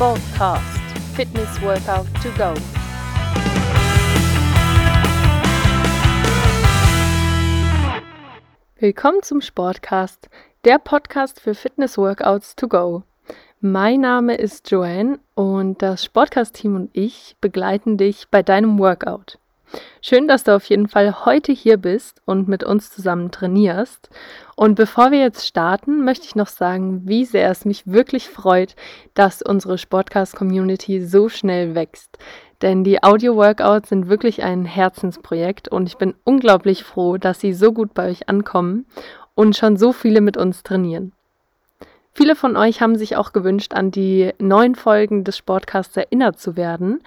Sportcast Fitness Workout to Go. Willkommen zum Sportcast, der Podcast für Fitness Workouts to Go. Mein Name ist Joanne und das Sportcast-Team und ich begleiten dich bei deinem Workout. Schön, dass du auf jeden Fall heute hier bist und mit uns zusammen trainierst. Und bevor wir jetzt starten, möchte ich noch sagen, wie sehr es mich wirklich freut, dass unsere Sportcast-Community so schnell wächst. Denn die Audio-Workouts sind wirklich ein Herzensprojekt und ich bin unglaublich froh, dass sie so gut bei euch ankommen und schon so viele mit uns trainieren. Viele von euch haben sich auch gewünscht, an die neuen Folgen des Sportcasts erinnert zu werden.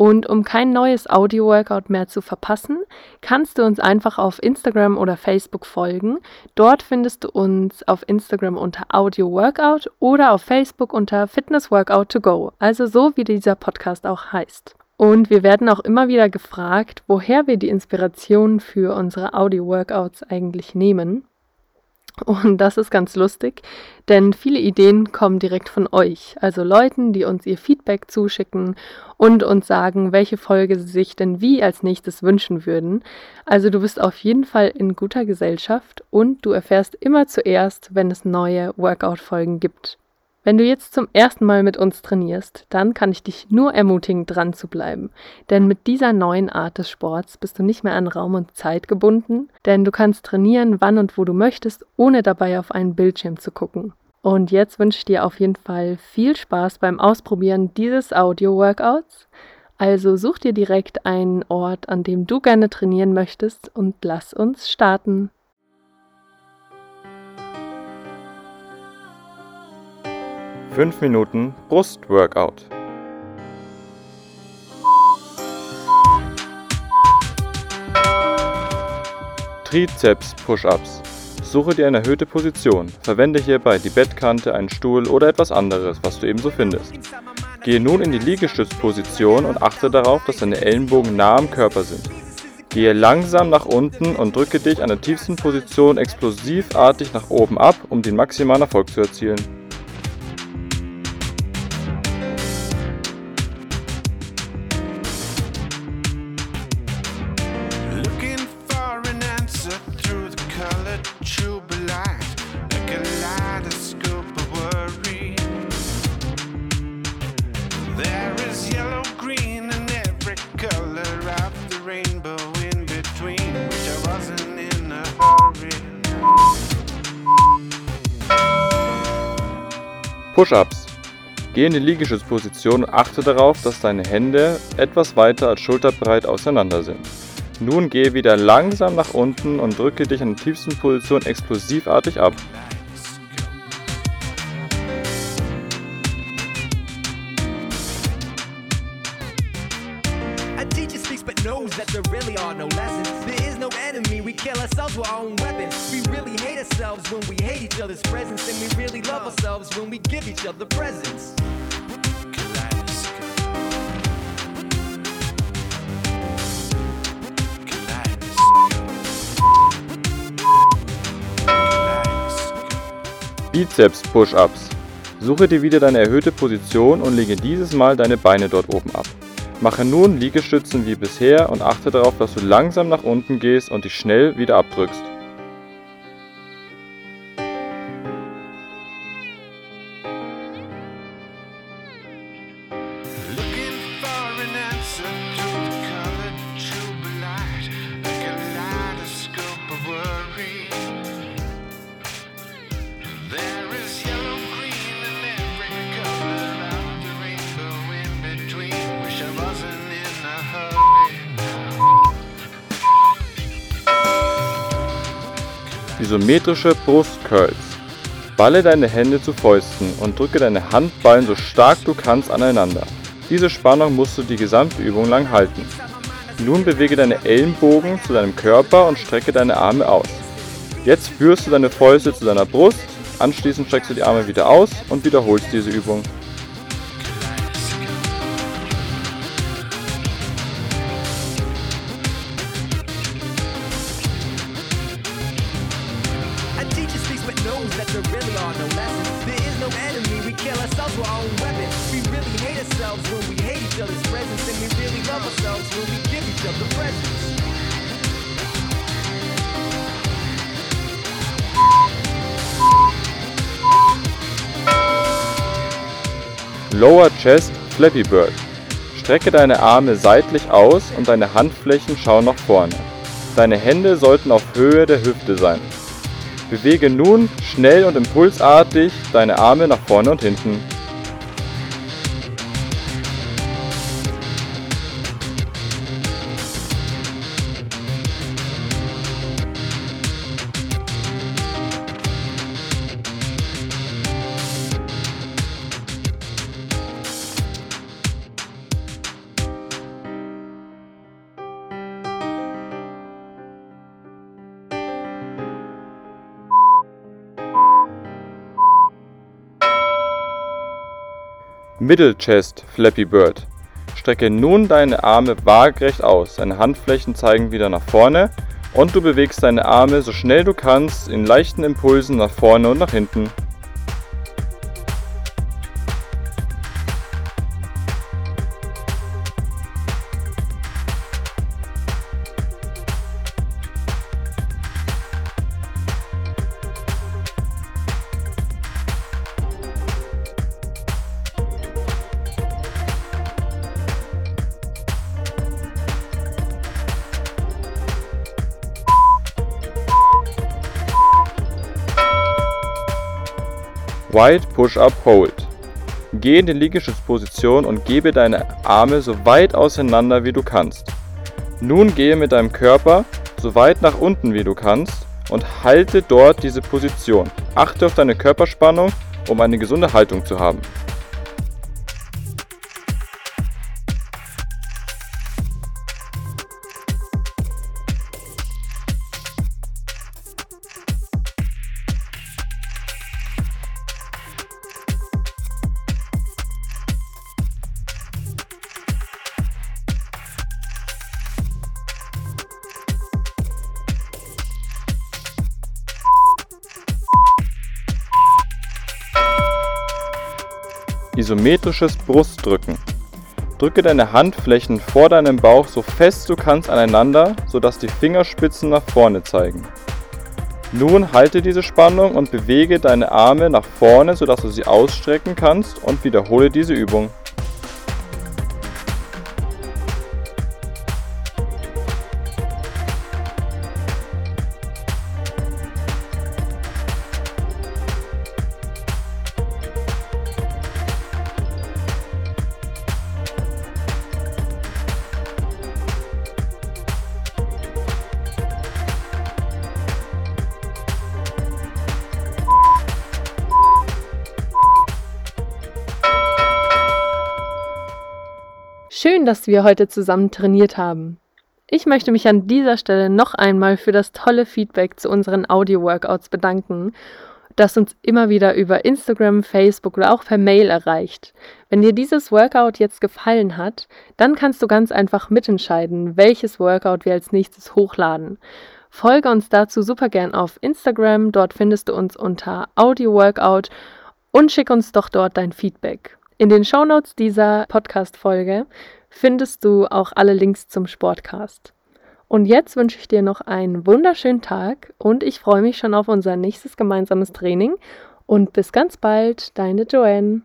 Und um kein neues Audio-Workout mehr zu verpassen, kannst du uns einfach auf Instagram oder Facebook folgen. Dort findest du uns auf Instagram unter Audio Workout oder auf Facebook unter Fitness Workout to Go, also so wie dieser Podcast auch heißt. Und wir werden auch immer wieder gefragt, woher wir die Inspiration für unsere Audio-Workouts eigentlich nehmen. Und das ist ganz lustig, denn viele Ideen kommen direkt von euch, also Leuten, die uns ihr Feedback zuschicken und uns sagen, welche Folge sie sich denn wie als nächstes wünschen würden. Also du bist auf jeden Fall in guter Gesellschaft und du erfährst immer zuerst, wenn es neue Workout-Folgen gibt. Wenn du jetzt zum ersten Mal mit uns trainierst, dann kann ich dich nur ermutigen, dran zu bleiben. Denn mit dieser neuen Art des Sports bist du nicht mehr an Raum und Zeit gebunden, denn du kannst trainieren, wann und wo du möchtest, ohne dabei auf einen Bildschirm zu gucken. Und jetzt wünsche ich dir auf jeden Fall viel Spaß beim Ausprobieren dieses Audio-Workouts. Also such dir direkt einen Ort, an dem du gerne trainieren möchtest und lass uns starten. 5 Minuten Brustworkout. Trizeps Push-ups. Suche dir eine erhöhte Position. Verwende hierbei die Bettkante, einen Stuhl oder etwas anderes, was du ebenso findest. Gehe nun in die Liegestützposition und achte darauf, dass deine Ellenbogen nah am Körper sind. Gehe langsam nach unten und drücke dich an der tiefsten Position explosivartig nach oben ab, um den maximalen Erfolg zu erzielen. Push-ups. Geh in die Liegestützposition und achte darauf, dass deine Hände etwas weiter als schulterbreit auseinander sind. Nun gehe wieder langsam nach unten und drücke dich an der tiefsten Position explosivartig ab. knows that there really are no lessons. There is no enemy, we kill ourselves with our own weapons. Ourselves when we hate each other's presence, and we really love ourselves when we give each other presents. Bizeps Push-Ups. Suche dir wieder deine erhöhte Position und lege dieses Mal deine Beine dort oben ab. Mache nun Liegestützen wie bisher und achte darauf, dass du langsam nach unten gehst und dich schnell wieder abdrückst. Isometrische Brustcurls. Balle deine Hände zu Fäusten und drücke deine Handballen so stark du kannst aneinander. Diese Spannung musst du die gesamte Übung lang halten. Nun bewege deine Ellenbogen zu deinem Körper und strecke deine Arme aus. Jetzt führst du deine Fäuste zu deiner Brust, anschließend streckst du die Arme wieder aus und wiederholst diese Übung. proves that there really are no lessons. There is no enemy, we kill ourselves with our own weapons. We really hate ourselves when we hate each other's presence, and we really love ourselves when we give each other presents. Lower Chest Flappy Bird. Strecke deine Arme seitlich aus und deine Handflächen schauen nach vorne. Deine Hände sollten auf Höhe der Hüfte sein. Bewege nun schnell und impulsartig deine Arme nach vorne und hinten. Middle Chest Flappy Bird. Strecke nun deine Arme waagerecht aus, deine Handflächen zeigen wieder nach vorne und du bewegst deine Arme so schnell du kannst in leichten Impulsen nach vorne und nach hinten. Wide Push-Up Hold. Geh in die Liegestützposition und gebe deine Arme so weit auseinander wie du kannst. Nun gehe mit deinem Körper so weit nach unten wie du kannst und halte dort diese Position. Achte auf deine Körperspannung, um eine gesunde Haltung zu haben. Isometrisches Brustdrücken. Drücke deine Handflächen vor deinem Bauch so fest du kannst aneinander, sodass die Fingerspitzen nach vorne zeigen. Nun halte diese Spannung und bewege deine Arme nach vorne, sodass du sie ausstrecken kannst und wiederhole diese Übung. Schön, dass wir heute zusammen trainiert haben. Ich möchte mich an dieser Stelle noch einmal für das tolle Feedback zu unseren Audio-Workouts bedanken, das uns immer wieder über Instagram, Facebook oder auch per Mail erreicht. Wenn dir dieses Workout jetzt gefallen hat, dann kannst du ganz einfach mitentscheiden, welches Workout wir als nächstes hochladen. Folge uns dazu super gern auf Instagram, dort findest du uns unter Audio Workout und schick uns doch dort dein Feedback. In den Shownotes dieser Podcast-Folge findest du auch alle Links zum Sportcast. Und jetzt wünsche ich dir noch einen wunderschönen Tag und ich freue mich schon auf unser nächstes gemeinsames Training. Und bis ganz bald, deine Joanne.